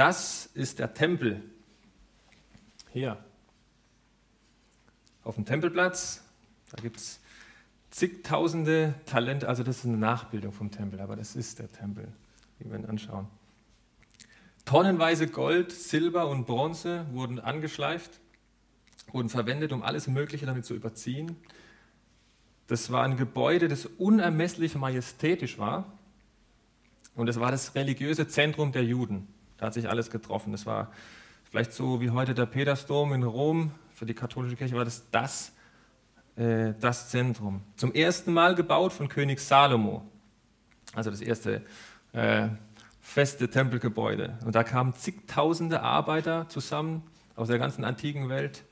Das ist der Tempel. Hier. Auf dem Tempelplatz. Da gibt es zigtausende Talente. Also das ist eine Nachbildung vom Tempel, aber das ist der Tempel, den wir ihn anschauen. Tonnenweise Gold, Silber und Bronze wurden angeschleift, wurden verwendet, um alles Mögliche damit zu überziehen. Das war ein Gebäude, das unermesslich majestätisch war. Und es war das religiöse Zentrum der Juden. Da hat sich alles getroffen. Das war vielleicht so wie heute der Petersdom in Rom. Für die katholische Kirche war das das, äh, das Zentrum. Zum ersten Mal gebaut von König Salomo. Also das erste äh, feste Tempelgebäude. Und da kamen zigtausende Arbeiter zusammen aus der ganzen antiken Welt.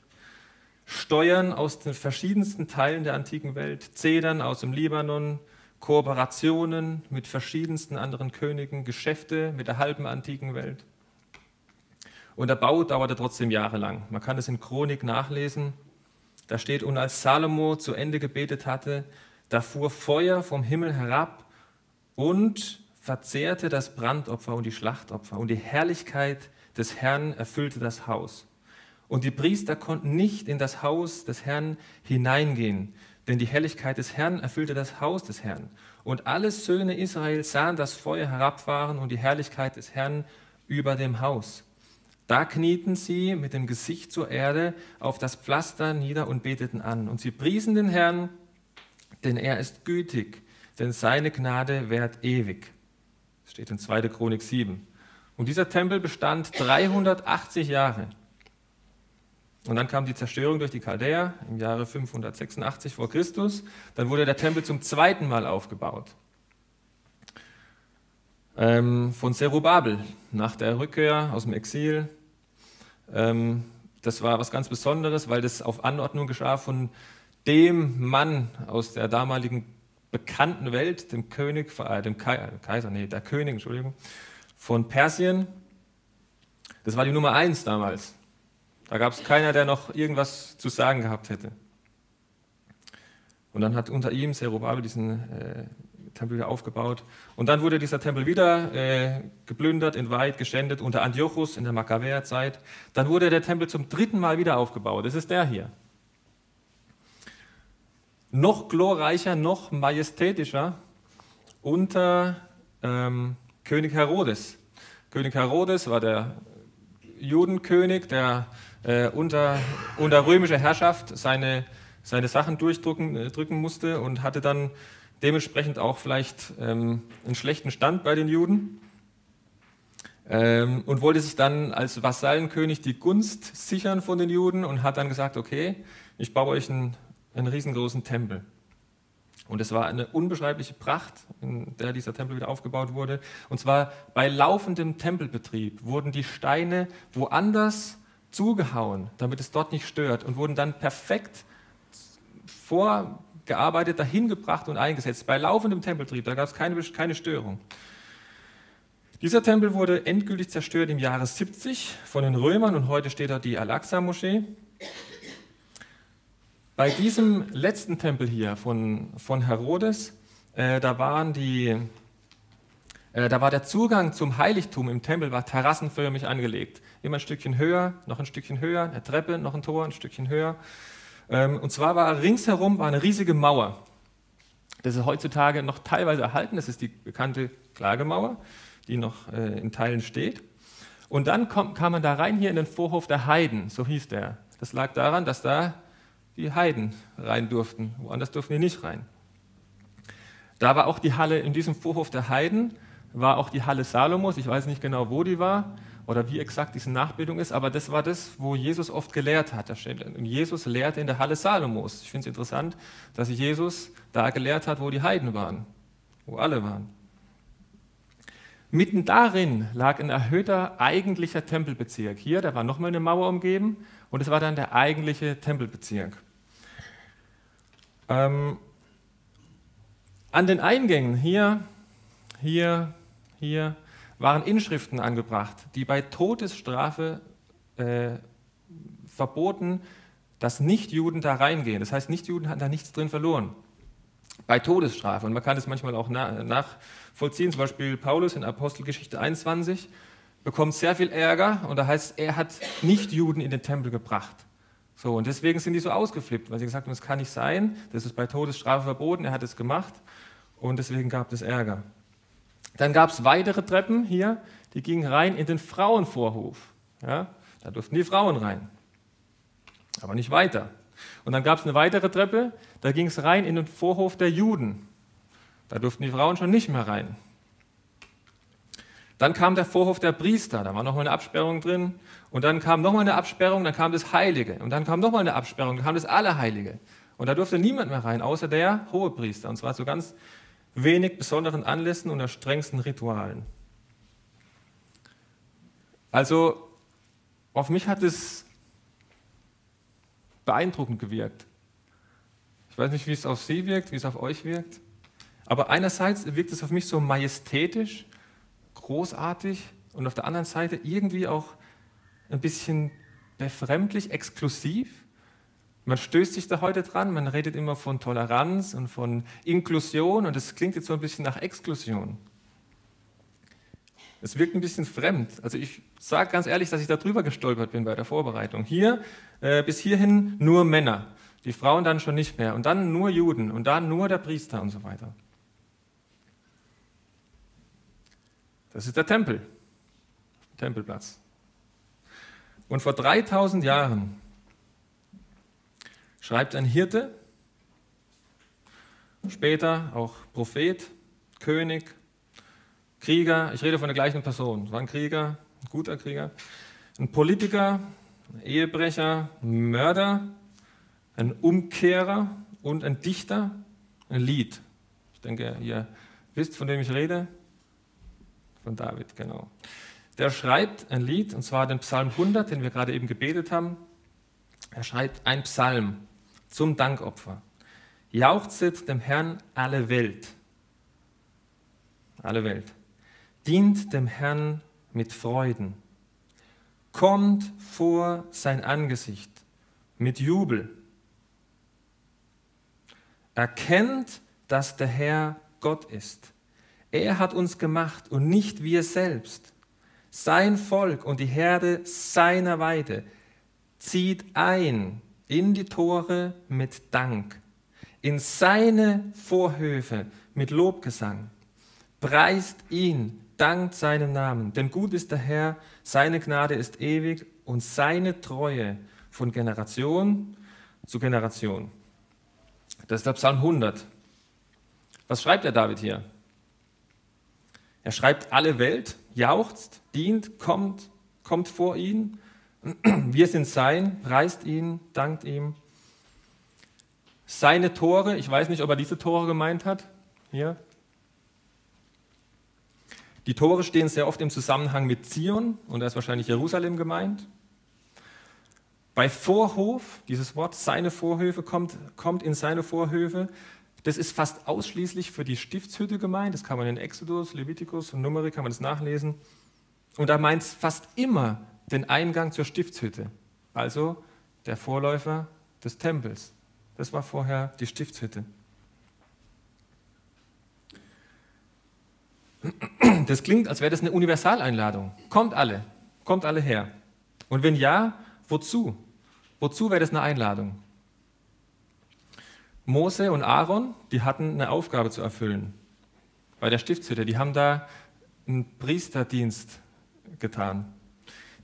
Steuern aus den verschiedensten Teilen der antiken Welt, Zedern aus dem Libanon, Kooperationen mit verschiedensten anderen Königen, Geschäfte mit der halben antiken Welt. Und der Bau dauerte trotzdem jahrelang. Man kann es in Chronik nachlesen. Da steht, und als Salomo zu Ende gebetet hatte, da fuhr Feuer vom Himmel herab und verzehrte das Brandopfer und die Schlachtopfer. Und die Herrlichkeit des Herrn erfüllte das Haus. Und die Priester konnten nicht in das Haus des Herrn hineingehen, denn die Herrlichkeit des Herrn erfüllte das Haus des Herrn. Und alle Söhne Israels sahen das Feuer herabfahren und die Herrlichkeit des Herrn über dem Haus. Da knieten sie mit dem Gesicht zur Erde auf das Pflaster nieder und beteten an. Und sie priesen den Herrn, denn er ist gütig, denn seine Gnade währt ewig. Das steht in 2. Chronik 7. Und dieser Tempel bestand 380 Jahre. Und dann kam die Zerstörung durch die Chaldäer im Jahre 586 vor Christus. Dann wurde der Tempel zum zweiten Mal aufgebaut. Ähm, von Zerubabel nach der Rückkehr aus dem Exil. Ähm, das war was ganz Besonderes, weil das auf Anordnung geschah von dem Mann aus der damaligen bekannten Welt, dem König, äh, dem Kaiser, nee, der König, Entschuldigung, von Persien. Das war die Nummer eins damals. Da gab es keiner, der noch irgendwas zu sagen gehabt hätte. Und dann hat unter ihm Zerubabel diesen äh, Tempel wieder aufgebaut. Und dann wurde dieser Tempel wieder äh, geplündert, entweiht, geschändet unter Antiochus in der Makkabäerzeit. Dann wurde der Tempel zum dritten Mal wieder aufgebaut. Das ist der hier. Noch glorreicher, noch majestätischer unter ähm, König Herodes. König Herodes war der Judenkönig, der äh, unter, unter römischer Herrschaft seine, seine Sachen durchdrücken äh, drücken musste und hatte dann dementsprechend auch vielleicht ähm, einen schlechten Stand bei den Juden ähm, und wollte sich dann als Vasallenkönig die Gunst sichern von den Juden und hat dann gesagt, okay, ich baue euch einen, einen riesengroßen Tempel. Und es war eine unbeschreibliche Pracht, in der dieser Tempel wieder aufgebaut wurde. Und zwar bei laufendem Tempelbetrieb wurden die Steine woanders zugehauen, damit es dort nicht stört und wurden dann perfekt vorgearbeitet, dahin gebracht und eingesetzt. Bei laufendem Tempeltrieb, da gab es keine, keine Störung. Dieser Tempel wurde endgültig zerstört im Jahre 70 von den Römern und heute steht da die Al-Aqsa-Moschee. Bei diesem letzten Tempel hier von, von Herodes, äh, da waren die äh, da war der Zugang zum Heiligtum im Tempel war terrassenförmig angelegt. Immer ein Stückchen höher, noch ein Stückchen höher, eine Treppe, noch ein Tor, ein Stückchen höher. Ähm, und zwar war ringsherum war eine riesige Mauer. Das ist heutzutage noch teilweise erhalten. Das ist die bekannte Klagemauer, die noch äh, in Teilen steht. Und dann kam, kam man da rein hier in den Vorhof der Heiden, so hieß der. Das lag daran, dass da die Heiden rein durften. Woanders durften die nicht rein. Da war auch die Halle in diesem Vorhof der Heiden war auch die Halle Salomos. Ich weiß nicht genau, wo die war oder wie exakt diese Nachbildung ist, aber das war das, wo Jesus oft gelehrt hat. Und Jesus lehrte in der Halle Salomos. Ich finde es interessant, dass Jesus da gelehrt hat, wo die Heiden waren, wo alle waren. Mitten darin lag ein erhöhter eigentlicher Tempelbezirk. Hier, da war nochmal eine Mauer umgeben und es war dann der eigentliche Tempelbezirk. Ähm, an den Eingängen hier, hier, hier waren Inschriften angebracht, die bei Todesstrafe äh, verboten, dass Nichtjuden da reingehen. Das heißt, Nichtjuden hatten da nichts drin verloren. Bei Todesstrafe. Und man kann das manchmal auch nachvollziehen. Zum Beispiel Paulus in Apostelgeschichte 21. bekommt sehr viel Ärger und da heißt, er hat nicht Juden in den Tempel gebracht. So, und deswegen sind die so ausgeflippt, weil sie gesagt haben, das kann nicht sein, das ist bei Todesstrafe verboten, er hat es gemacht und deswegen gab es Ärger. Dann gab es weitere Treppen hier, die gingen rein in den Frauenvorhof. Ja, da durften die Frauen rein, aber nicht weiter. Und dann gab es eine weitere Treppe, da ging es rein in den Vorhof der Juden. Da durften die Frauen schon nicht mehr rein. Dann kam der Vorhof der Priester, da war nochmal eine Absperrung drin. Und dann kam nochmal eine Absperrung, dann kam das Heilige. Und dann kam nochmal eine Absperrung, dann kam das Allerheilige. Und da durfte niemand mehr rein, außer der Hohepriester. Und zwar zu ganz wenig besonderen Anlässen und strengsten Ritualen. Also auf mich hat es beeindruckend gewirkt. Ich weiß nicht, wie es auf Sie wirkt, wie es auf euch wirkt. Aber einerseits wirkt es auf mich so majestätisch großartig und auf der anderen Seite irgendwie auch ein bisschen befremdlich, exklusiv. Man stößt sich da heute dran, man redet immer von Toleranz und von Inklusion und es klingt jetzt so ein bisschen nach Exklusion. Es wirkt ein bisschen fremd. Also ich sage ganz ehrlich, dass ich da drüber gestolpert bin bei der Vorbereitung. Hier, äh, bis hierhin nur Männer, die Frauen dann schon nicht mehr und dann nur Juden und dann nur der Priester und so weiter. Das ist der Tempel, Tempelplatz. Und vor 3000 Jahren schreibt ein Hirte, später auch Prophet, König, Krieger, ich rede von der gleichen Person, war ein Krieger, ein guter Krieger, ein Politiker, ein Ehebrecher, ein Mörder, ein Umkehrer und ein Dichter, ein Lied. Ich denke, ihr wisst, von dem ich rede von David, genau. Der schreibt ein Lied, und zwar den Psalm 100, den wir gerade eben gebetet haben. Er schreibt ein Psalm zum Dankopfer. Jauchzet dem Herrn alle Welt. Alle Welt. Dient dem Herrn mit Freuden. Kommt vor sein Angesicht mit Jubel. Erkennt, dass der Herr Gott ist er hat uns gemacht und nicht wir selbst. Sein Volk und die Herde seiner Weide zieht ein in die Tore mit Dank, in seine Vorhöfe mit Lobgesang. Preist ihn, dankt seinem Namen, denn gut ist der Herr, seine Gnade ist ewig und seine Treue von Generation zu Generation. Das ist der Psalm 100. Was schreibt der David hier? Er schreibt, alle Welt jauchzt, dient, kommt, kommt vor ihn. Wir sind sein, preist ihn, dankt ihm. Seine Tore, ich weiß nicht, ob er diese Tore gemeint hat, hier. Die Tore stehen sehr oft im Zusammenhang mit Zion und da ist wahrscheinlich Jerusalem gemeint. Bei Vorhof, dieses Wort, seine Vorhöfe, kommt, kommt in seine Vorhöfe, das ist fast ausschließlich für die Stiftshütte gemeint. Das kann man in Exodus, Levitikus und Numeri kann man das nachlesen. Und da meint es fast immer den Eingang zur Stiftshütte, also der Vorläufer des Tempels. Das war vorher die Stiftshütte. Das klingt, als wäre das eine Universaleinladung. Kommt alle, kommt alle her. Und wenn ja, wozu? Wozu wäre das eine Einladung? Mose und Aaron, die hatten eine Aufgabe zu erfüllen bei der Stiftshütte. Die haben da einen Priesterdienst getan.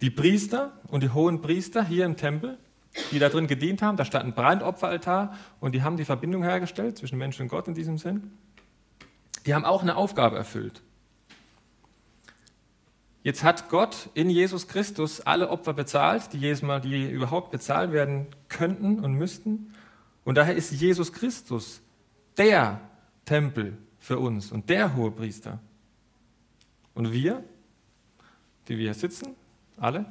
Die Priester und die hohen Priester hier im Tempel, die da drin gedient haben, da stand ein Brandopferaltar und die haben die Verbindung hergestellt zwischen Mensch und Gott in diesem Sinn. Die haben auch eine Aufgabe erfüllt. Jetzt hat Gott in Jesus Christus alle Opfer bezahlt, die, jedes Mal, die überhaupt bezahlt werden könnten und müssten. Und daher ist Jesus Christus der Tempel für uns und der hohe Priester. Und wir, die wir hier sitzen, alle,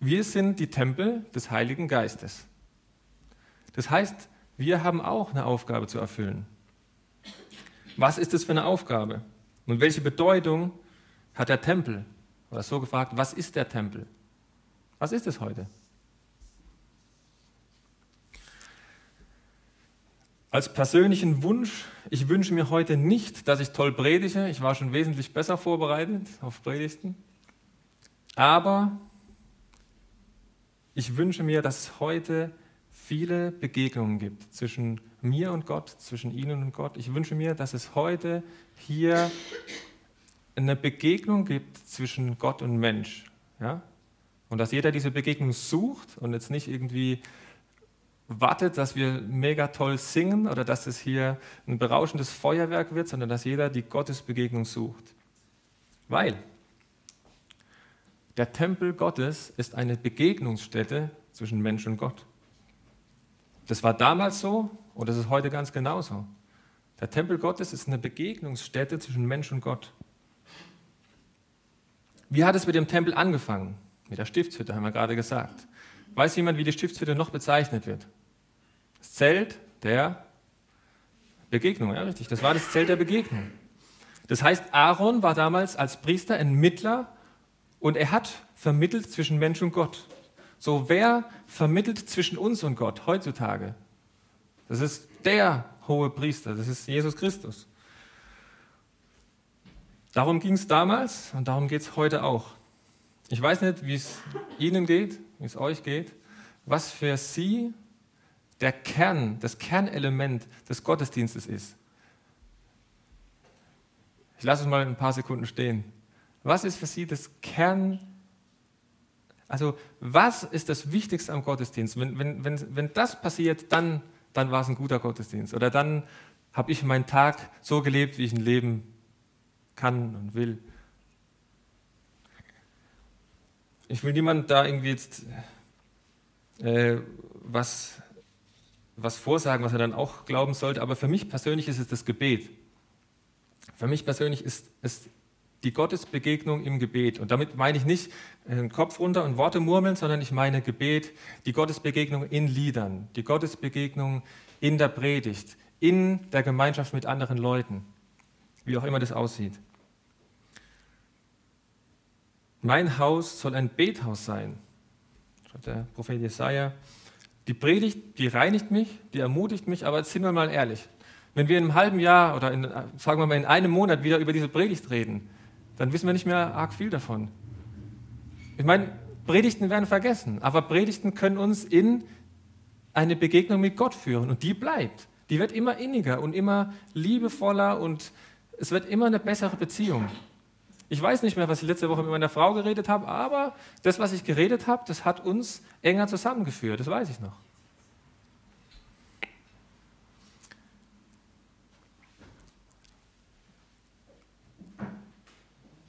wir sind die Tempel des Heiligen Geistes. Das heißt, wir haben auch eine Aufgabe zu erfüllen. Was ist das für eine Aufgabe? Und welche Bedeutung hat der Tempel? Oder so gefragt, was ist der Tempel? Was ist es heute? Als persönlichen Wunsch, ich wünsche mir heute nicht, dass ich toll predige. Ich war schon wesentlich besser vorbereitet auf Predigten. Aber ich wünsche mir, dass es heute viele Begegnungen gibt zwischen mir und Gott, zwischen Ihnen und Gott. Ich wünsche mir, dass es heute hier eine Begegnung gibt zwischen Gott und Mensch. Ja? Und dass jeder diese Begegnung sucht und jetzt nicht irgendwie wartet, dass wir mega toll singen oder dass es hier ein berauschendes Feuerwerk wird, sondern dass jeder die Gottesbegegnung sucht. Weil der Tempel Gottes ist eine Begegnungsstätte zwischen Mensch und Gott. Das war damals so und das ist heute ganz genauso. Der Tempel Gottes ist eine Begegnungsstätte zwischen Mensch und Gott. Wie hat es mit dem Tempel angefangen? Mit der Stiftshütte, haben wir gerade gesagt. Weiß jemand, wie die Stiftshütte noch bezeichnet wird? Das Zelt der Begegnung, ja richtig, das war das Zelt der Begegnung. Das heißt, Aaron war damals als Priester ein Mittler und er hat vermittelt zwischen Mensch und Gott. So, wer vermittelt zwischen uns und Gott heutzutage? Das ist der hohe Priester, das ist Jesus Christus. Darum ging es damals und darum geht es heute auch. Ich weiß nicht, wie es Ihnen geht, wie es euch geht, was für Sie der Kern, das Kernelement des Gottesdienstes ist. Ich lasse es mal ein paar Sekunden stehen. Was ist für Sie das Kern? Also, was ist das Wichtigste am Gottesdienst? Wenn, wenn, wenn, wenn das passiert, dann, dann war es ein guter Gottesdienst. Oder dann habe ich meinen Tag so gelebt, wie ich ihn leben kann und will. Ich will niemand da irgendwie jetzt äh, was, was vorsagen, was er dann auch glauben sollte, aber für mich persönlich ist es das Gebet. Für mich persönlich ist es die Gottesbegegnung im Gebet. Und damit meine ich nicht den Kopf runter und Worte murmeln, sondern ich meine Gebet, die Gottesbegegnung in Liedern, die Gottesbegegnung in der Predigt, in der Gemeinschaft mit anderen Leuten wie auch immer das aussieht. Mein Haus soll ein Bethaus sein, schreibt der Prophet Jesaja. Die Predigt, die reinigt mich, die ermutigt mich, aber jetzt sind wir mal ehrlich. Wenn wir in einem halben Jahr oder in, sagen wir mal in einem Monat wieder über diese Predigt reden, dann wissen wir nicht mehr arg viel davon. Ich meine, Predigten werden vergessen, aber Predigten können uns in eine Begegnung mit Gott führen und die bleibt. Die wird immer inniger und immer liebevoller und es wird immer eine bessere Beziehung. Ich weiß nicht mehr, was ich letzte Woche mit meiner Frau geredet habe, aber das, was ich geredet habe, das hat uns enger zusammengeführt, das weiß ich noch.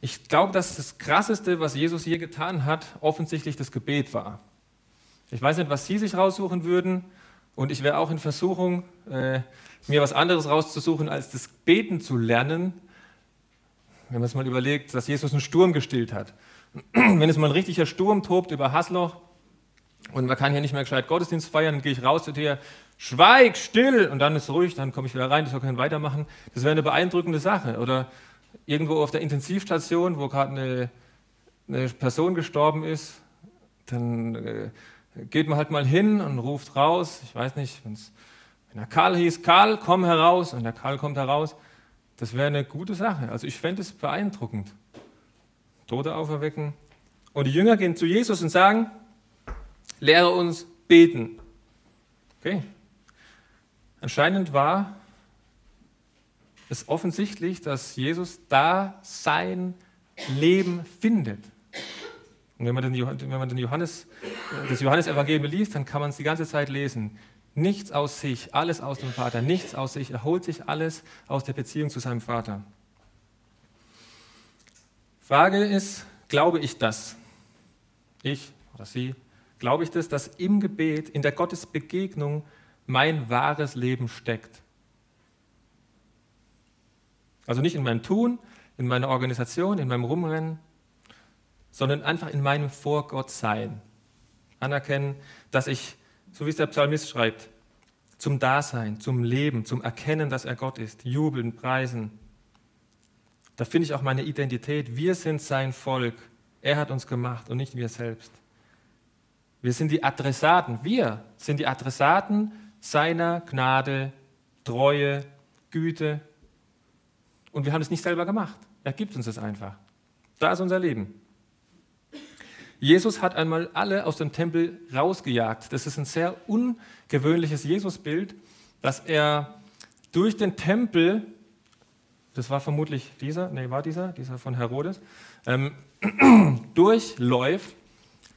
Ich glaube, dass das Krasseste, was Jesus je getan hat, offensichtlich das Gebet war. Ich weiß nicht, was Sie sich raussuchen würden, und ich wäre auch in Versuchung, äh, mir was anderes rauszusuchen, als das Beten zu lernen, wenn man es mal überlegt, dass Jesus einen Sturm gestillt hat. Wenn es mal ein richtiger Sturm tobt über Hasloch und man kann hier nicht mehr gescheit Gottesdienst feiern, dann gehe ich raus zu dir, schweig, still, und dann ist ruhig, dann komme ich wieder rein, das soll kein weitermachen. Das wäre eine beeindruckende Sache. Oder irgendwo auf der Intensivstation, wo gerade eine, eine, Person gestorben ist, dann äh, geht man halt mal hin und ruft raus, ich weiß nicht, wenn der Karl hieß, Karl, komm heraus, und der Karl kommt heraus, das wäre eine gute Sache. Also ich fände es beeindruckend. Tote auferwecken. Und die Jünger gehen zu Jesus und sagen, lehre uns beten. Okay. Anscheinend war es offensichtlich, dass Jesus da sein Leben findet. Und wenn man, den, wenn man den Johannes, das Johannesevangelium liest, dann kann man es die ganze Zeit lesen. Nichts aus sich, alles aus dem Vater, nichts aus sich, er holt sich alles aus der Beziehung zu seinem Vater. Frage ist, glaube ich das? Ich oder Sie, glaube ich das, dass im Gebet, in der Gottesbegegnung mein wahres Leben steckt? Also nicht in meinem Tun, in meiner Organisation, in meinem Rumrennen, sondern einfach in meinem Vor Gott sein. Anerkennen, dass ich, so wie es der Psalmist schreibt, zum Dasein, zum Leben, zum Erkennen, dass er Gott ist, jubeln, preisen. Da finde ich auch meine Identität. Wir sind sein Volk. Er hat uns gemacht und nicht wir selbst. Wir sind die Adressaten. Wir sind die Adressaten seiner Gnade Treue, Güte. Und wir haben es nicht selber gemacht. Er gibt uns es einfach. Da ist unser Leben. Jesus hat einmal alle aus dem Tempel rausgejagt. Das ist ein sehr ungewöhnliches Jesusbild, dass er durch den Tempel, das war vermutlich dieser, nee, war dieser, dieser von Herodes, ähm, durchläuft,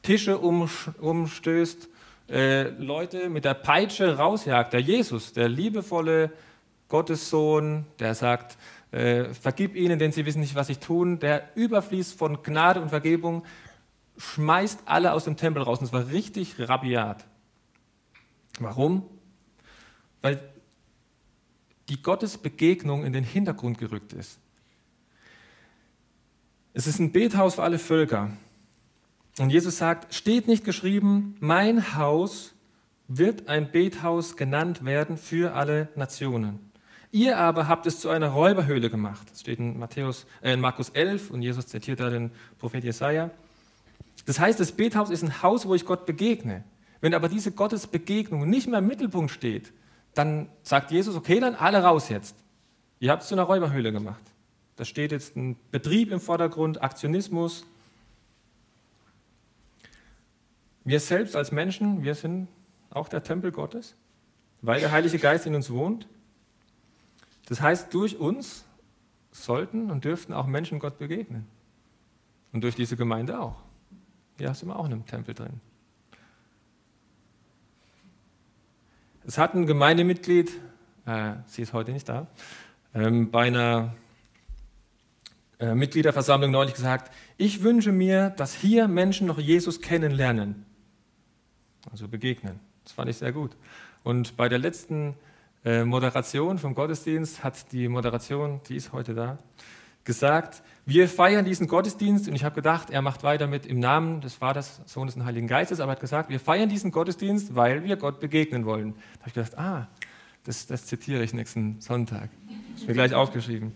Tische umstößt, äh, Leute mit der Peitsche rausjagt. Der Jesus, der liebevolle Gottessohn, der sagt, äh, vergib ihnen, denn sie wissen nicht, was sie tun, der überfließt von Gnade und Vergebung, schmeißt alle aus dem Tempel raus. Und es war richtig rabiat. Warum? Weil die Gottesbegegnung in den Hintergrund gerückt ist. Es ist ein Bethaus für alle Völker. Und Jesus sagt, steht nicht geschrieben, mein Haus wird ein Bethaus genannt werden für alle Nationen. Ihr aber habt es zu einer Räuberhöhle gemacht. Das steht in, Matthäus, äh in Markus 11 und Jesus zitiert da den Prophet Jesaja. Das heißt, das Bethaus ist ein Haus, wo ich Gott begegne. Wenn aber diese Gottesbegegnung nicht mehr im Mittelpunkt steht, dann sagt Jesus, okay, dann alle raus jetzt. Ihr habt es zu einer Räuberhöhle gemacht. Da steht jetzt ein Betrieb im Vordergrund, Aktionismus. Wir selbst als Menschen, wir sind auch der Tempel Gottes, weil der Heilige Geist in uns wohnt. Das heißt, durch uns sollten und dürften auch Menschen Gott begegnen. Und durch diese Gemeinde auch. Hier sind wir auch in einem Tempel drin. Es hat ein Gemeindemitglied, äh, sie ist heute nicht da, ähm, bei einer äh, Mitgliederversammlung neulich gesagt, ich wünsche mir, dass hier Menschen noch Jesus kennenlernen, also begegnen. Das fand ich sehr gut. Und bei der letzten äh, Moderation vom Gottesdienst hat die Moderation, die ist heute da, gesagt, wir feiern diesen Gottesdienst und ich habe gedacht, er macht weiter mit im Namen des Vaters, Sohnes und Heiligen Geistes, aber er hat gesagt, wir feiern diesen Gottesdienst, weil wir Gott begegnen wollen. Da habe ich gedacht, ah, das, das zitiere ich nächsten Sonntag. Das ist mir gleich aufgeschrieben.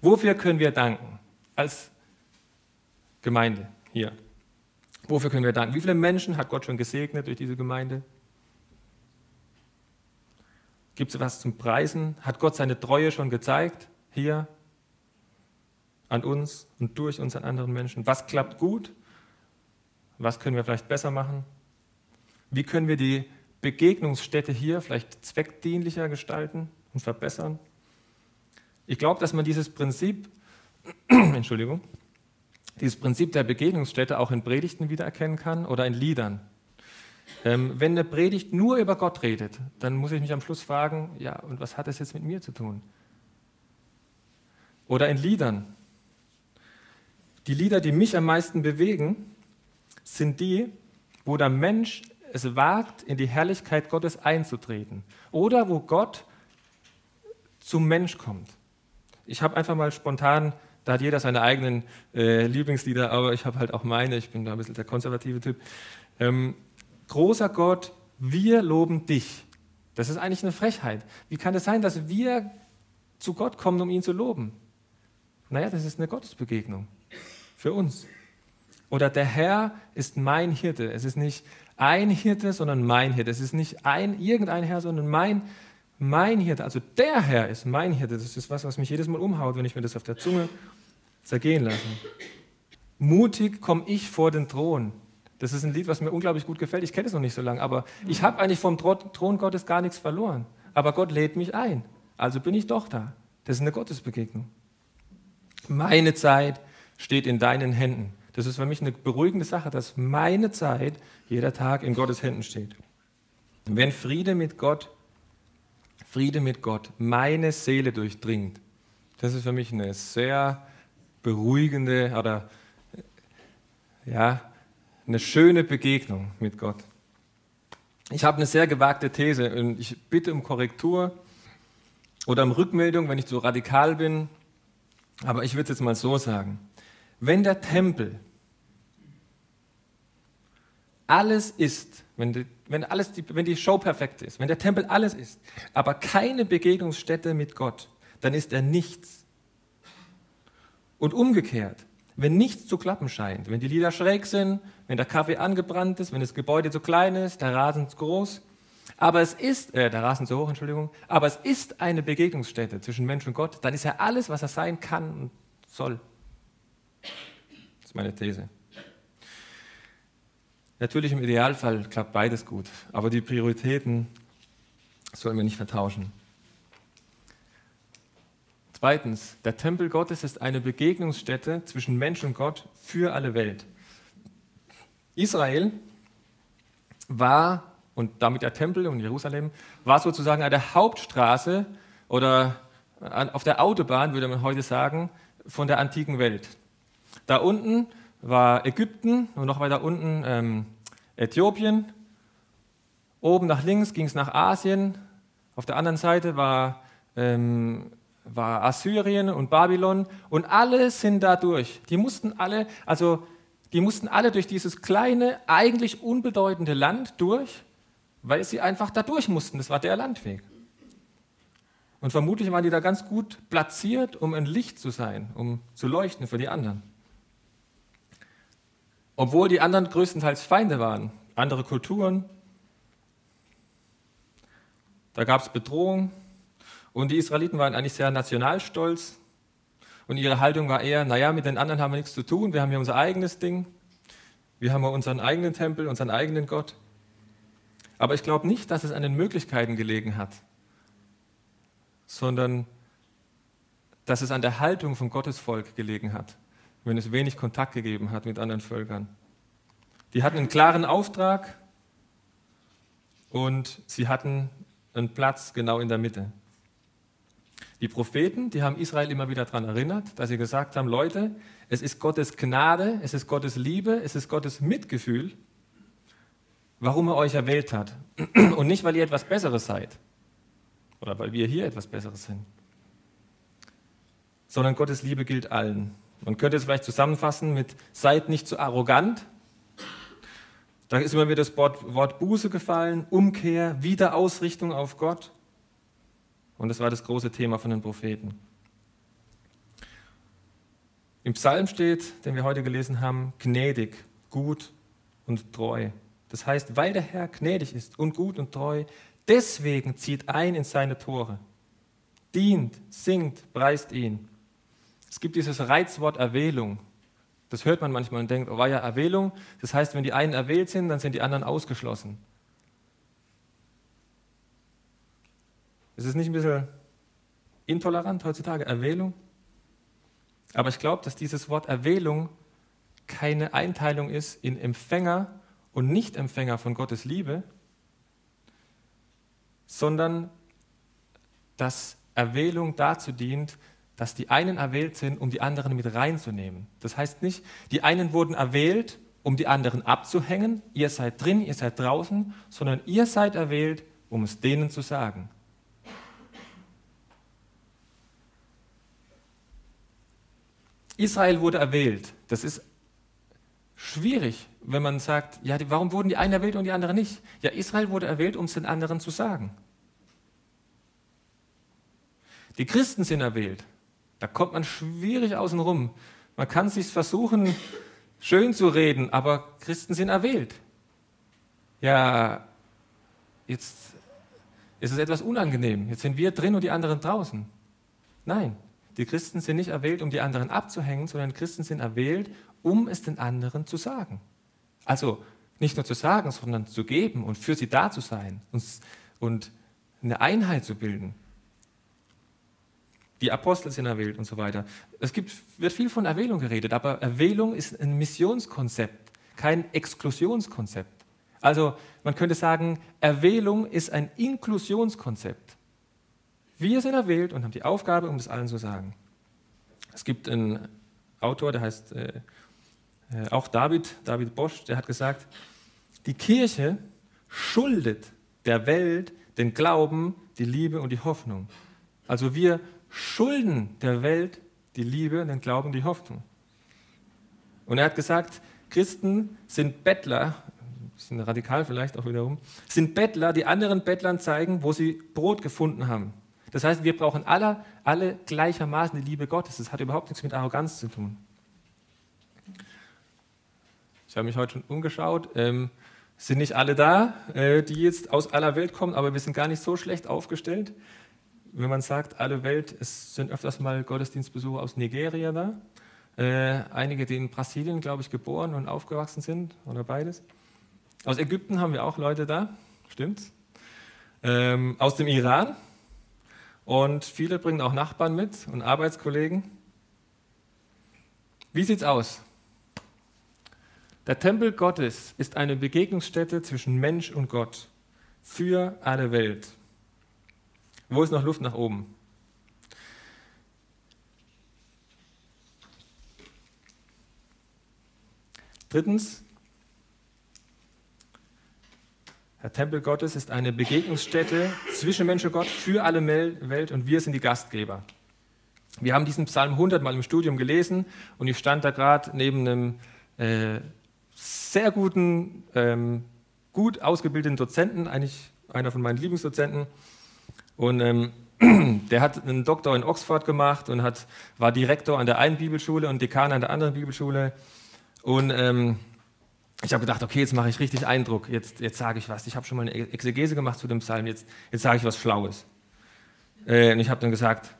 Wofür können wir danken als Gemeinde hier? Wofür können wir danken? Wie viele Menschen hat Gott schon gesegnet durch diese Gemeinde? Gibt es was zum Preisen? Hat Gott seine Treue schon gezeigt? hier an uns und durch uns an anderen Menschen? Was klappt gut? Was können wir vielleicht besser machen? Wie können wir die Begegnungsstätte hier vielleicht zweckdienlicher gestalten und verbessern? Ich glaube, dass man dieses Prinzip, Entschuldigung, dieses Prinzip der Begegnungsstätte auch in Predigten wiedererkennen kann oder in Liedern. Ähm, wenn eine Predigt nur über Gott redet, dann muss ich mich am Schluss fragen, ja, und was hat das jetzt mit mir zu tun? Oder in Liedern. Die Lieder, die mich am meisten bewegen, sind die, wo der Mensch es wagt, in die Herrlichkeit Gottes einzutreten. Oder wo Gott zum Mensch kommt. Ich habe einfach mal spontan, da hat jeder seine eigenen äh, Lieblingslieder, aber ich habe halt auch meine, ich bin da ein bisschen der konservative Typ. Ähm, großer Gott, wir loben dich. Das ist eigentlich eine Frechheit. Wie kann es sein, dass wir zu Gott kommen, um ihn zu loben? Naja, das ist eine Gottesbegegnung für uns. Oder der Herr ist mein Hirte. Es ist nicht ein Hirte, sondern mein Hirte. Es ist nicht ein irgendein Herr, sondern mein, mein Hirte. Also der Herr ist mein Hirte. Das ist was, was mich jedes Mal umhaut, wenn ich mir das auf der Zunge zergehen lasse. Mutig komme ich vor den Thron. Das ist ein Lied, was mir unglaublich gut gefällt. Ich kenne es noch nicht so lange, aber ich habe eigentlich vom Thron Gottes gar nichts verloren. Aber Gott lädt mich ein. Also bin ich doch da. Das ist eine Gottesbegegnung. Meine Zeit steht in deinen Händen. Das ist für mich eine beruhigende Sache, dass meine Zeit jeder Tag in Gottes Händen steht. Wenn Friede mit Gott, Friede mit Gott meine Seele durchdringt, das ist für mich eine sehr beruhigende oder ja, eine schöne Begegnung mit Gott. Ich habe eine sehr gewagte These und ich bitte um Korrektur oder um Rückmeldung, wenn ich zu radikal bin. Aber ich würde es jetzt mal so sagen. Wenn der Tempel alles ist, wenn die, wenn, alles, wenn die Show perfekt ist, wenn der Tempel alles ist, aber keine Begegnungsstätte mit Gott, dann ist er nichts. Und umgekehrt, wenn nichts zu klappen scheint, wenn die Lieder schräg sind, wenn der Kaffee angebrannt ist, wenn das Gebäude zu klein ist, der Rasen zu groß, aber es ist, äh, der Rasen zu hoch, Entschuldigung, aber es ist eine Begegnungsstätte zwischen Mensch und Gott, dann ist er alles, was er sein kann und soll. Das ist meine These. Natürlich im Idealfall klappt beides gut, aber die Prioritäten sollen wir nicht vertauschen. Zweitens, der Tempel Gottes ist eine Begegnungsstätte zwischen Mensch und Gott für alle Welt. Israel war und damit der Tempel und Jerusalem, war sozusagen an der Hauptstraße oder auf der Autobahn, würde man heute sagen, von der antiken Welt. Da unten war Ägypten und noch weiter unten ähm, Äthiopien. Oben nach links ging es nach Asien. Auf der anderen Seite war, ähm, war Assyrien und Babylon. Und alle sind da durch. Die mussten alle, also die mussten alle durch dieses kleine, eigentlich unbedeutende Land durch weil sie einfach da durch mussten. Das war der Landweg. Und vermutlich waren die da ganz gut platziert, um ein Licht zu sein, um zu leuchten für die anderen. Obwohl die anderen größtenteils Feinde waren, andere Kulturen, da gab es Bedrohung und die Israeliten waren eigentlich sehr nationalstolz und ihre Haltung war eher, naja, mit den anderen haben wir nichts zu tun, wir haben hier unser eigenes Ding, wir haben unseren eigenen Tempel, unseren eigenen Gott. Aber ich glaube nicht, dass es an den Möglichkeiten gelegen hat, sondern dass es an der Haltung vom Gottesvolk gelegen hat, wenn es wenig Kontakt gegeben hat mit anderen Völkern. Die hatten einen klaren Auftrag und sie hatten einen Platz genau in der Mitte. Die Propheten, die haben Israel immer wieder daran erinnert, dass sie gesagt haben, Leute, es ist Gottes Gnade, es ist Gottes Liebe, es ist Gottes Mitgefühl, warum er euch erwählt hat. Und nicht, weil ihr etwas Besseres seid oder weil wir hier etwas Besseres sind, sondern Gottes Liebe gilt allen. Man könnte es vielleicht zusammenfassen mit, seid nicht zu arrogant. Da ist immer wieder das Wort, Wort Buße gefallen, Umkehr, Wiederausrichtung auf Gott. Und das war das große Thema von den Propheten. Im Psalm steht, den wir heute gelesen haben, gnädig, gut und treu. Das heißt, weil der Herr gnädig ist und gut und treu, deswegen zieht ein in seine Tore, dient, singt, preist ihn. Es gibt dieses Reizwort Erwählung. Das hört man manchmal und denkt, oh, war ja Erwählung. Das heißt, wenn die einen erwählt sind, dann sind die anderen ausgeschlossen. Ist es nicht ein bisschen intolerant heutzutage, Erwählung? Aber ich glaube, dass dieses Wort Erwählung keine Einteilung ist in Empfänger und Nicht-Empfänger von Gottes Liebe, sondern dass Erwählung dazu dient, dass die einen erwählt sind, um die anderen mit reinzunehmen. Das heißt nicht, die einen wurden erwählt, um die anderen abzuhängen, ihr seid drin, ihr seid draußen, sondern ihr seid erwählt, um es denen zu sagen. Israel wurde erwählt. Das ist schwierig, wenn man sagt, ja, warum wurden die einen erwählt und die anderen nicht? Ja, Israel wurde erwählt, um es den anderen zu sagen. Die Christen sind erwählt. Da kommt man schwierig außen rum. Man kann sich versuchen, schön zu reden, aber Christen sind erwählt. Ja, jetzt ist es etwas unangenehm. Jetzt sind wir drin und die anderen draußen. Nein, die Christen sind nicht erwählt, um die anderen abzuhängen, sondern Christen sind erwählt, um es den anderen zu sagen. Also nicht nur zu sagen, sondern zu geben und für sie da zu sein und, und eine Einheit zu bilden. Die Apostel sind erwählt und so weiter. Es gibt, wird viel von Erwählung geredet, aber Erwählung ist ein Missionskonzept, kein Exklusionskonzept. Also man könnte sagen, Erwählung ist ein Inklusionskonzept. Wir sind erwählt und haben die Aufgabe, um das allen zu sagen. Es gibt einen Autor, der heißt äh, äh, auch David, David Bosch, der hat gesagt, die Kirche schuldet der Welt den Glauben, die Liebe und die Hoffnung. Also wir schulden der Welt die Liebe, den Glauben, die Hoffnung. Und er hat gesagt, Christen sind Bettler, bisschen radikal vielleicht auch wiederum, sind Bettler, die anderen Bettlern zeigen, wo sie Brot gefunden haben. Das heißt, wir brauchen alle, alle gleichermaßen die Liebe Gottes. Das hat überhaupt nichts mit Arroganz zu tun. Ich habe mich heute schon umgeschaut. Ähm, Sind nicht alle da, äh, die jetzt aus aller Welt kommen, aber wir sind gar nicht so schlecht aufgestellt. Wenn man sagt, alle Welt, es sind öfters mal Gottesdienstbesucher aus Nigeria da. Äh, einige, die in Brasilien, glaube ich, geboren und aufgewachsen sind oder beides. Aus Ägypten haben wir auch Leute da, stimmt's? Ähm, aus dem Iran. Und viele bringen auch Nachbarn mit und Arbeitskollegen. Wie sieht's aus? Der Tempel Gottes ist eine Begegnungsstätte zwischen Mensch und Gott für alle Welt. Wo ist noch Luft nach oben? Drittens, der Tempel Gottes ist eine Begegnungsstätte zwischen Mensch und Gott für alle Welt und wir sind die Gastgeber. Wir haben diesen Psalm 100 mal im Studium gelesen und ich stand da gerade neben einem äh, sehr guten, ähm, gut ausgebildeten Dozenten, eigentlich einer von meinen Lieblingsdozenten. Und ähm, der hat einen Doktor in Oxford gemacht und hat, war Direktor an der einen Bibelschule und Dekan an der anderen Bibelschule. Und ähm, ich habe gedacht, okay, jetzt mache ich richtig Eindruck, jetzt, jetzt sage ich was. Ich habe schon mal eine Exegese gemacht zu dem Psalm, jetzt, jetzt sage ich was Schlaues. Äh, und ich habe dann gesagt,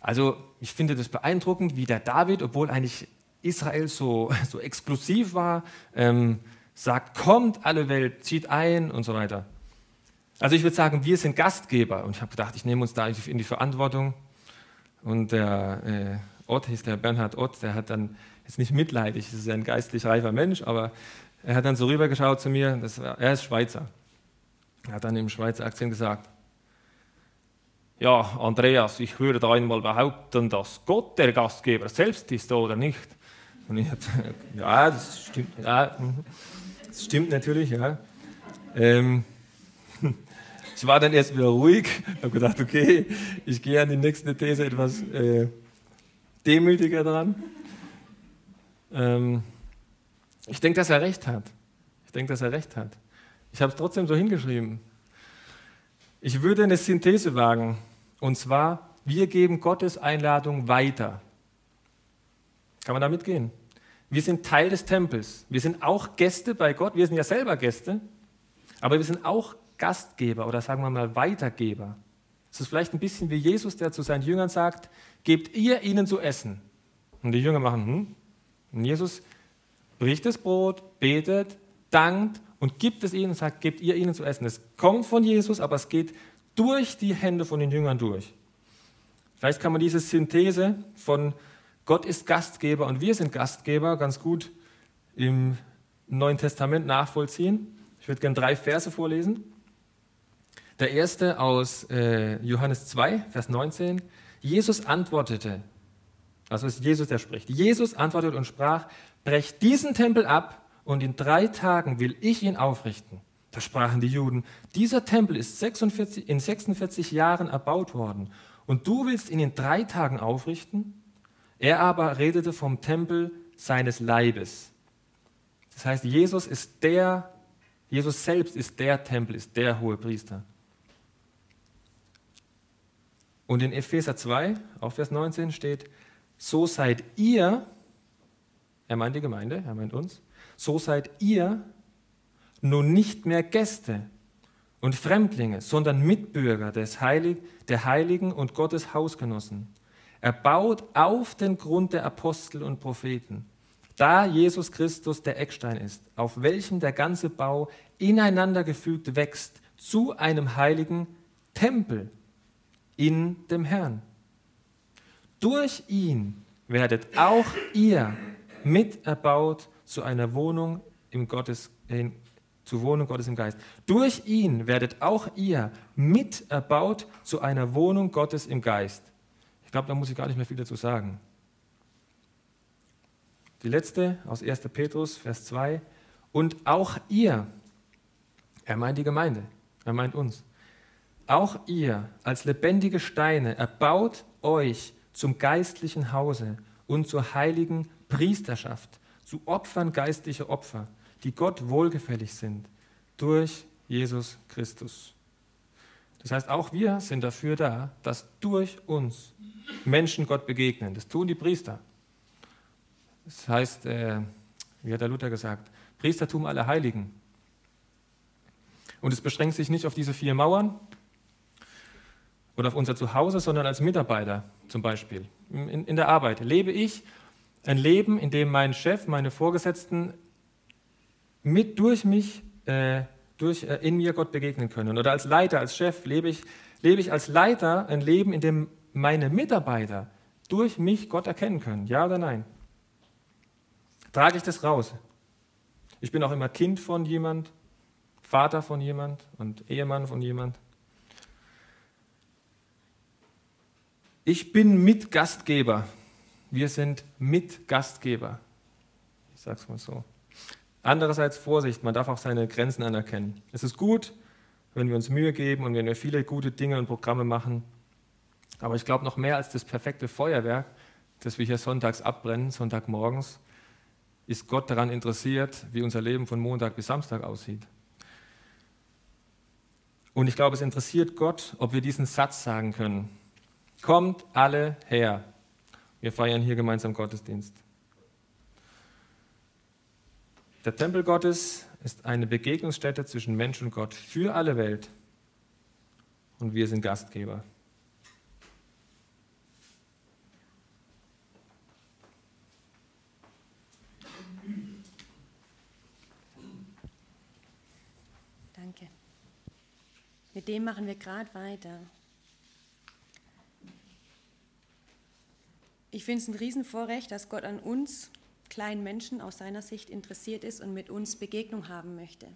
also ich finde das beeindruckend, wie der David, obwohl eigentlich Israel so, so exklusiv war, ähm, sagt, kommt alle Welt, zieht ein und so weiter. Also ich würde sagen, wir sind Gastgeber. Und ich habe gedacht, ich nehme uns da in die Verantwortung. Und der äh, Ott hieß der Bernhard Ott, der hat dann jetzt nicht mitleidig, das ist ein geistlich reifer Mensch, aber er hat dann so rübergeschaut zu mir, war, er ist Schweizer. Er hat dann im Schweizer Akzent gesagt, ja, Andreas, ich würde einmal behaupten, dass Gott der Gastgeber selbst ist oder nicht. Und ich hatte, ja, das stimmt, ja, das stimmt natürlich, ja. Ähm, ich war dann erst wieder ruhig, habe gedacht, okay, ich gehe an die nächste These etwas äh, demütiger dran. Ähm, ich denke, dass er recht hat. Ich denke, dass er recht hat. Ich habe es trotzdem so hingeschrieben. Ich würde eine Synthese wagen, und zwar, wir geben Gottes Einladung weiter. Kann man da mitgehen? Wir sind Teil des Tempels. Wir sind auch Gäste bei Gott. Wir sind ja selber Gäste, aber wir sind auch Gastgeber oder sagen wir mal Weitergeber. Es ist vielleicht ein bisschen wie Jesus, der zu seinen Jüngern sagt, gebt ihr ihnen zu essen. Und die Jünger machen, hm, und Jesus bricht das Brot, betet, dankt und gibt es ihnen und sagt, gebt ihr ihnen zu essen. Es kommt von Jesus, aber es geht durch die Hände von den Jüngern durch. Vielleicht kann man diese Synthese von Gott ist Gastgeber und wir sind Gastgeber ganz gut im Neuen Testament nachvollziehen. Ich würde gerne drei Verse vorlesen. Der erste aus äh, Johannes 2, Vers 19. Jesus antwortete, also ist Jesus, der spricht. Jesus antwortete und sprach, brecht diesen Tempel ab und in drei Tagen will ich ihn aufrichten. Da sprachen die Juden, dieser Tempel ist 46, in 46 Jahren erbaut worden und du willst ihn in drei Tagen aufrichten? Er aber redete vom Tempel seines Leibes. Das heißt, Jesus ist der, Jesus selbst ist der Tempel, ist der hohe Priester. Und in Epheser 2, auf Vers 19 steht, so seid ihr, er meint die Gemeinde, er meint uns, so seid ihr nun nicht mehr Gäste und Fremdlinge, sondern Mitbürger des Heilig, der Heiligen und Gottes Hausgenossen. Er baut auf den Grund der Apostel und Propheten, da Jesus Christus der Eckstein ist, auf welchem der ganze Bau ineinander gefügt wächst zu einem heiligen Tempel in dem Herrn. Durch ihn werdet auch ihr miterbaut zu einer Wohnung im Gottes, in, zu Wohnung Gottes im Geist. Durch ihn werdet auch ihr miterbaut zu einer Wohnung Gottes im Geist. Ich glaube, da muss ich gar nicht mehr viel dazu sagen. Die letzte aus 1. Petrus, Vers 2. Und auch ihr, er meint die Gemeinde, er meint uns, auch ihr als lebendige Steine erbaut euch zum geistlichen Hause und zur heiligen Priesterschaft, zu Opfern geistlicher Opfer, die Gott wohlgefällig sind, durch Jesus Christus. Das heißt, auch wir sind dafür da, dass durch uns Menschen Gott begegnen. Das tun die Priester. Das heißt, äh, wie hat der Luther gesagt, Priestertum aller Heiligen. Und es beschränkt sich nicht auf diese vier Mauern oder auf unser Zuhause, sondern als Mitarbeiter zum Beispiel. In, in der Arbeit lebe ich ein Leben, in dem mein Chef, meine Vorgesetzten mit durch mich, äh, durch, äh, in mir Gott begegnen können. Oder als Leiter, als Chef lebe ich, lebe ich als Leiter ein Leben, in dem meine Mitarbeiter durch mich Gott erkennen können. Ja oder nein? Trage ich das raus? Ich bin auch immer Kind von jemand, Vater von jemand und Ehemann von jemand. Ich bin Mitgastgeber. Wir sind Mitgastgeber. Ich sage es mal so. Andererseits Vorsicht, man darf auch seine Grenzen anerkennen. Es ist gut, wenn wir uns Mühe geben und wenn wir viele gute Dinge und Programme machen. Aber ich glaube, noch mehr als das perfekte Feuerwerk, das wir hier sonntags abbrennen, Sonntagmorgens, ist Gott daran interessiert, wie unser Leben von Montag bis Samstag aussieht. Und ich glaube, es interessiert Gott, ob wir diesen Satz sagen können. Kommt alle her. Wir feiern hier gemeinsam Gottesdienst. Der Tempel Gottes ist eine Begegnungsstätte zwischen Mensch und Gott für alle Welt. Und wir sind Gastgeber. Danke. Mit dem machen wir gerade weiter. Ich finde es ein Riesenvorrecht, dass Gott an uns kleinen Menschen aus seiner Sicht interessiert ist und mit uns Begegnung haben möchte.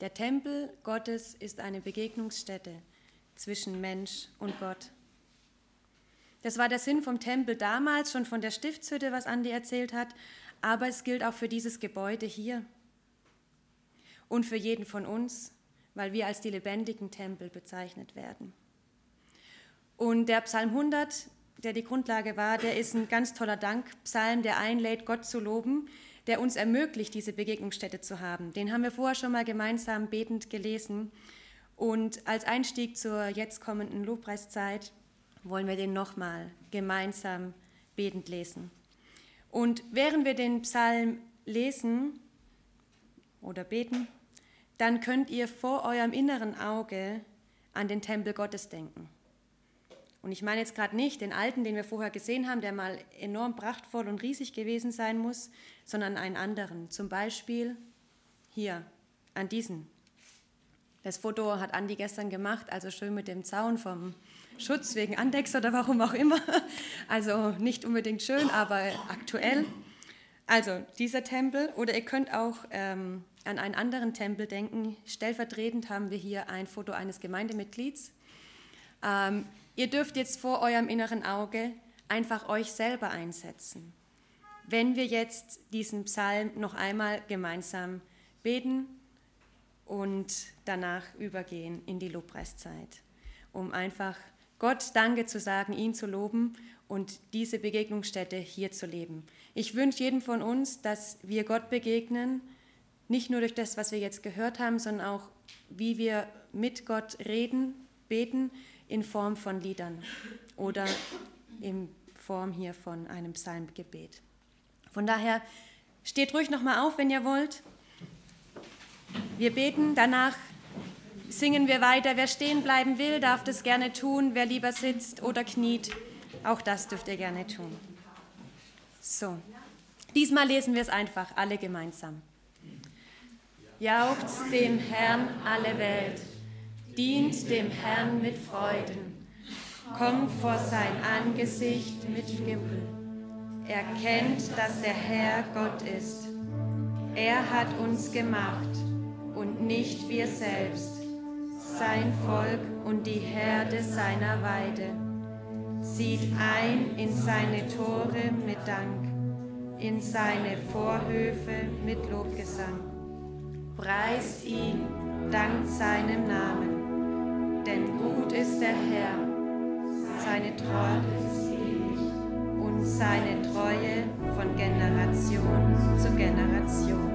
Der Tempel Gottes ist eine Begegnungsstätte zwischen Mensch und Gott. Das war der Sinn vom Tempel damals, schon von der Stiftshütte, was Andi erzählt hat, aber es gilt auch für dieses Gebäude hier und für jeden von uns, weil wir als die lebendigen Tempel bezeichnet werden. Und der Psalm 100 der die Grundlage war, der ist ein ganz toller Dankpsalm, der einlädt, Gott zu loben, der uns ermöglicht, diese Begegnungsstätte zu haben. Den haben wir vorher schon mal gemeinsam betend gelesen. Und als Einstieg zur jetzt kommenden Lobpreiszeit wollen wir den nochmal gemeinsam betend lesen. Und während wir den Psalm lesen oder beten, dann könnt ihr vor eurem inneren Auge an den Tempel Gottes denken. Und ich meine jetzt gerade nicht den alten, den wir vorher gesehen haben, der mal enorm prachtvoll und riesig gewesen sein muss, sondern einen anderen. Zum Beispiel hier, an diesen. Das Foto hat Andi gestern gemacht, also schön mit dem Zaun vom Schutz wegen Andex oder warum auch immer. Also nicht unbedingt schön, aber aktuell. Also dieser Tempel oder ihr könnt auch ähm, an einen anderen Tempel denken. Stellvertretend haben wir hier ein Foto eines Gemeindemitglieds. Ähm, Ihr dürft jetzt vor eurem inneren Auge einfach euch selber einsetzen. Wenn wir jetzt diesen Psalm noch einmal gemeinsam beten und danach übergehen in die Lobpreiszeit, um einfach Gott Danke zu sagen, ihn zu loben und diese Begegnungsstätte hier zu leben. Ich wünsche jedem von uns, dass wir Gott begegnen, nicht nur durch das, was wir jetzt gehört haben, sondern auch, wie wir mit Gott reden, beten, in Form von Liedern oder in Form hier von einem Psalmgebet. Von daher steht ruhig nochmal auf, wenn ihr wollt. Wir beten, danach singen wir weiter. Wer stehen bleiben will, darf das gerne tun. Wer lieber sitzt oder kniet, auch das dürft ihr gerne tun. So, diesmal lesen wir es einfach alle gemeinsam. Jauchzt dem Herrn alle Welt dient dem Herrn mit Freuden, kommt vor sein Angesicht mit Jubel. Erkennt, dass der Herr Gott ist. Er hat uns gemacht und nicht wir selbst, sein Volk und die Herde seiner Weide. Zieht ein in seine Tore mit Dank, in seine Vorhöfe mit Lobgesang. Preist ihn, dank seinem Namen denn gut ist der Herr, seine Treue und seine Treue von Generation zu Generation.